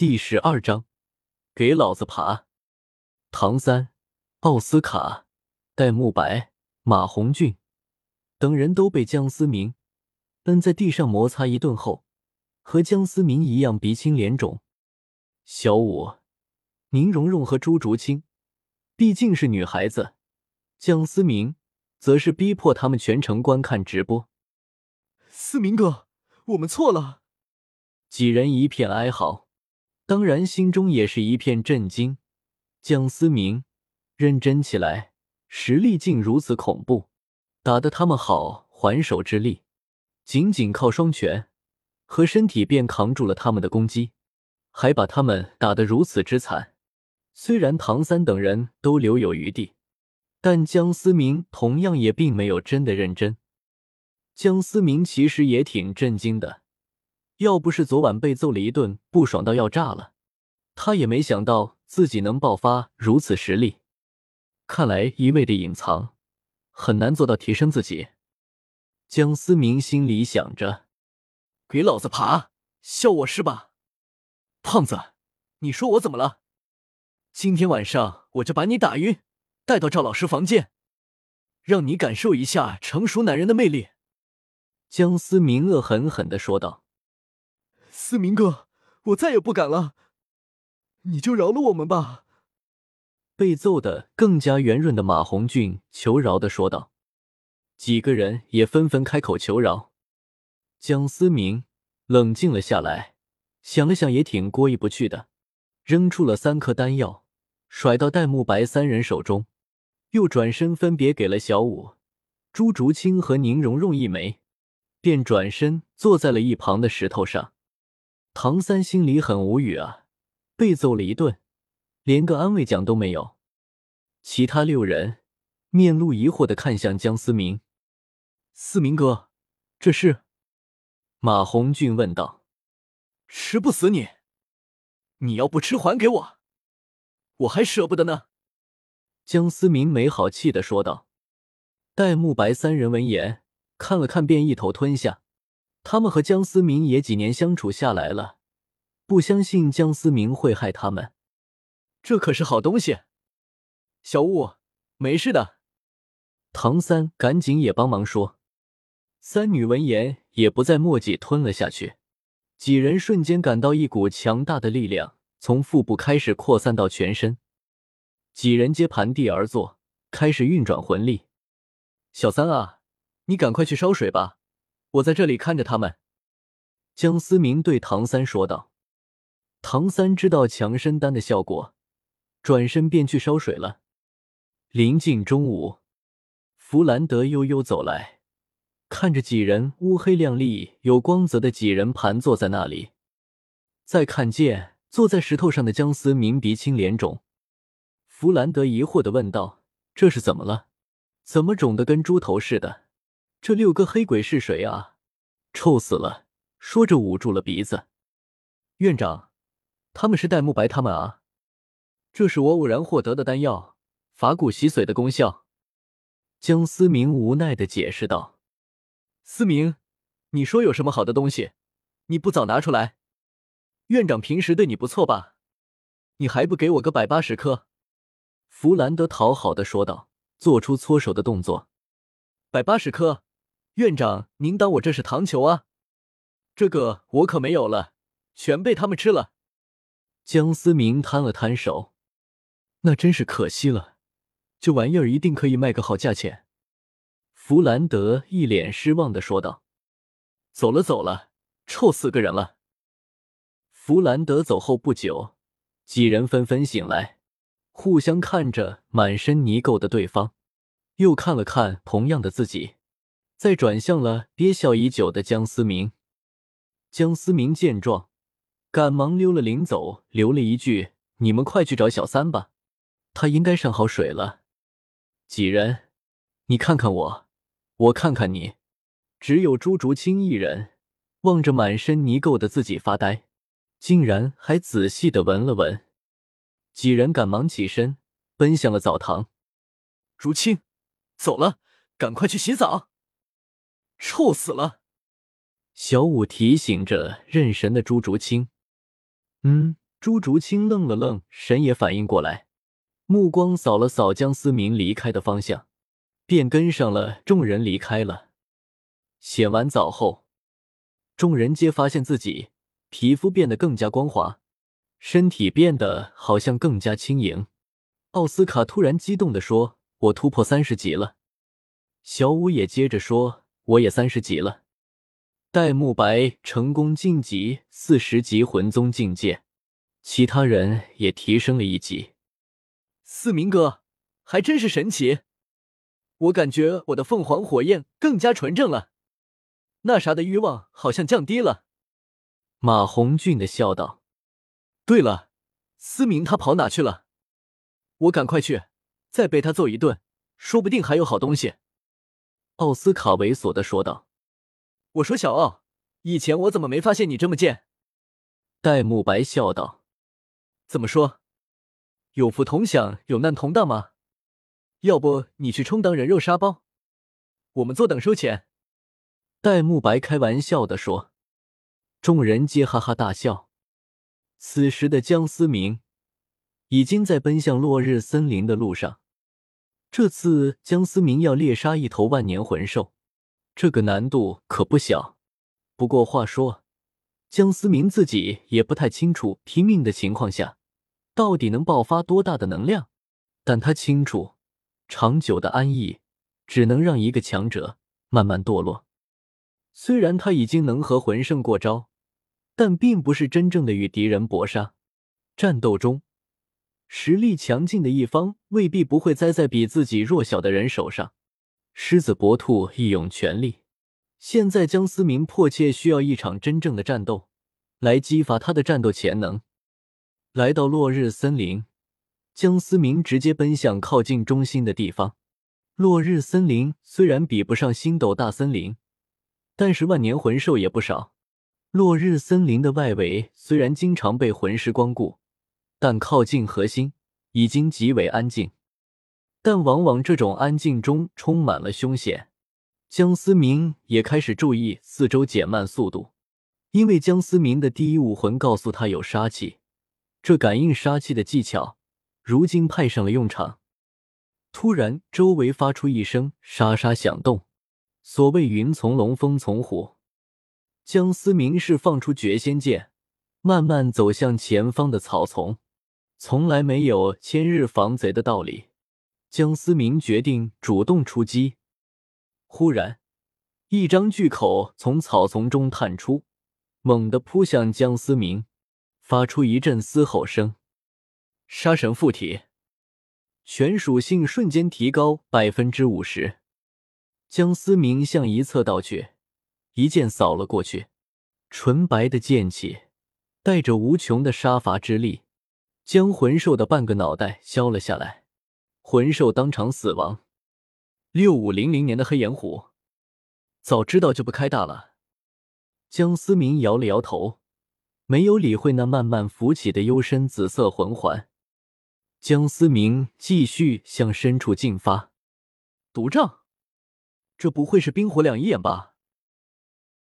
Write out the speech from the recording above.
第十二章，给老子爬！唐三、奥斯卡、戴沐白、马红俊等人都被江思明摁在地上摩擦一顿后，和江思明一样鼻青脸肿。小五、宁荣荣和朱竹清毕竟是女孩子，江思明则是逼迫他们全程观看直播。思明哥，我们错了。几人一片哀嚎，当然心中也是一片震惊。江思明认真起来，实力竟如此恐怖，打得他们好还手之力，仅仅靠双拳和身体便扛住了他们的攻击，还把他们打得如此之惨。虽然唐三等人都留有余地，但江思明同样也并没有真的认真。江思明其实也挺震惊的。要不是昨晚被揍了一顿，不爽到要炸了，他也没想到自己能爆发如此实力。看来一味的隐藏很难做到提升自己。江思明心里想着：“给老子爬！笑我是吧？胖子，你说我怎么了？今天晚上我就把你打晕，带到赵老师房间，让你感受一下成熟男人的魅力。”江思明恶狠狠的说道。思明哥，我再也不敢了，你就饶了我们吧。被揍的更加圆润的马红俊求饶的说道。几个人也纷纷开口求饶。江思明冷静了下来，想了想，也挺过意不去的，扔出了三颗丹药，甩到戴沐白三人手中，又转身分别给了小五、朱竹清和宁荣荣一枚，便转身坐在了一旁的石头上。唐三心里很无语啊，被揍了一顿，连个安慰奖都没有。其他六人面露疑惑的看向江思明：“思明哥，这是？”马红俊问道：“吃不死你，你要不吃还给我，我还舍不得呢。”江思明没好气的说道。戴沐白三人闻言看了看，便一头吞下。他们和江思明也几年相处下来了，不相信江思明会害他们。这可是好东西，小雾没事的。唐三赶紧也帮忙说。三女闻言也不再墨迹，吞了下去。几人瞬间感到一股强大的力量从腹部开始扩散到全身，几人皆盘地而坐，开始运转魂力。小三啊，你赶快去烧水吧。我在这里看着他们。”江思明对唐三说道。唐三知道强身丹的效果，转身便去烧水了。临近中午，弗兰德悠悠走来，看着几人乌黑亮丽、有光泽的几人盘坐在那里，再看见坐在石头上的江思明鼻青脸肿，弗兰德疑惑的问道：“这是怎么了？怎么肿的跟猪头似的？”这六个黑鬼是谁啊？臭死了！说着捂住了鼻子。院长，他们是戴沐白他们啊。这是我偶然获得的丹药，法骨洗髓的功效。江思明无奈的解释道：“思明，你说有什么好的东西，你不早拿出来？院长平时对你不错吧？你还不给我个百八十颗？”弗兰德讨好的说道，做出搓手的动作。百八十颗。院长，您当我这是糖球啊？这个我可没有了，全被他们吃了。江思明摊了摊手，那真是可惜了。这玩意儿一定可以卖个好价钱。弗兰德一脸失望的说道：“走了走了，臭死个人了。”弗兰德走后不久，几人纷纷醒来，互相看着满身泥垢的对方，又看了看同样的自己。再转向了憋笑已久的江思明。江思明见状，赶忙溜了，临走留了一句：“你们快去找小三吧，他应该上好水了。”几人，你看看我，我看看你，只有朱竹清一人望着满身泥垢的自己发呆，竟然还仔细的闻了闻。几人赶忙起身，奔向了澡堂。竹清，走了，赶快去洗澡。臭死了！小五提醒着认神的朱竹清。嗯，朱竹清愣了愣，神也反应过来，目光扫了扫江思明离开的方向，便跟上了众人离开了。洗完澡后，众人皆发现自己皮肤变得更加光滑，身体变得好像更加轻盈。奥斯卡突然激动地说：“我突破三十级了！”小五也接着说：“我也三十级了。”戴沐白成功晋级四十级魂宗境界。其他人也提升了一级，思明哥还真是神奇。我感觉我的凤凰火焰更加纯正了，那啥的欲望好像降低了。马红俊的笑道：“对了，思明他跑哪去了？我赶快去，再被他揍一顿，说不定还有好东西。”奥斯卡猥琐的说道：“我说小奥，以前我怎么没发现你这么贱？”戴沐白笑道。怎么说？有福同享，有难同当吗？要不你去充当人肉沙包，我们坐等收钱。戴沐白开玩笑的说，众人皆哈哈大笑。此时的江思明已经在奔向落日森林的路上。这次江思明要猎杀一头万年魂兽，这个难度可不小。不过话说，江思明自己也不太清楚，拼命的情况下。到底能爆发多大的能量？但他清楚，长久的安逸只能让一个强者慢慢堕落。虽然他已经能和魂圣过招，但并不是真正的与敌人搏杀。战斗中，实力强劲的一方未必不会栽在比自己弱小的人手上。狮子搏兔，一涌全力。现在江思明迫切需要一场真正的战斗，来激发他的战斗潜能。来到落日森林，江思明直接奔向靠近中心的地方。落日森林虽然比不上星斗大森林，但是万年魂兽也不少。落日森林的外围虽然经常被魂师光顾，但靠近核心已经极为安静。但往往这种安静中充满了凶险。江思明也开始注意四周，减慢速度，因为江思明的第一武魂告诉他有杀气。这感应杀气的技巧，如今派上了用场。突然，周围发出一声沙沙响动。所谓云从龙，风从虎。江思明释放出绝仙剑，慢慢走向前方的草丛。从来没有千日防贼的道理。江思明决定主动出击。忽然，一张巨口从草丛中探出，猛地扑向江思明。发出一阵嘶吼声，杀神附体，全属性瞬间提高百分之五十。江思明向一侧倒去，一剑扫了过去，纯白的剑气带着无穷的杀伐之力，将魂兽的半个脑袋削了下来，魂兽当场死亡。六五零零年的黑岩虎，早知道就不开大了。江思明摇了摇头。没有理会那慢慢浮起的幽深紫色魂环，江思明继续向深处进发。毒障，这不会是冰火两仪眼吧？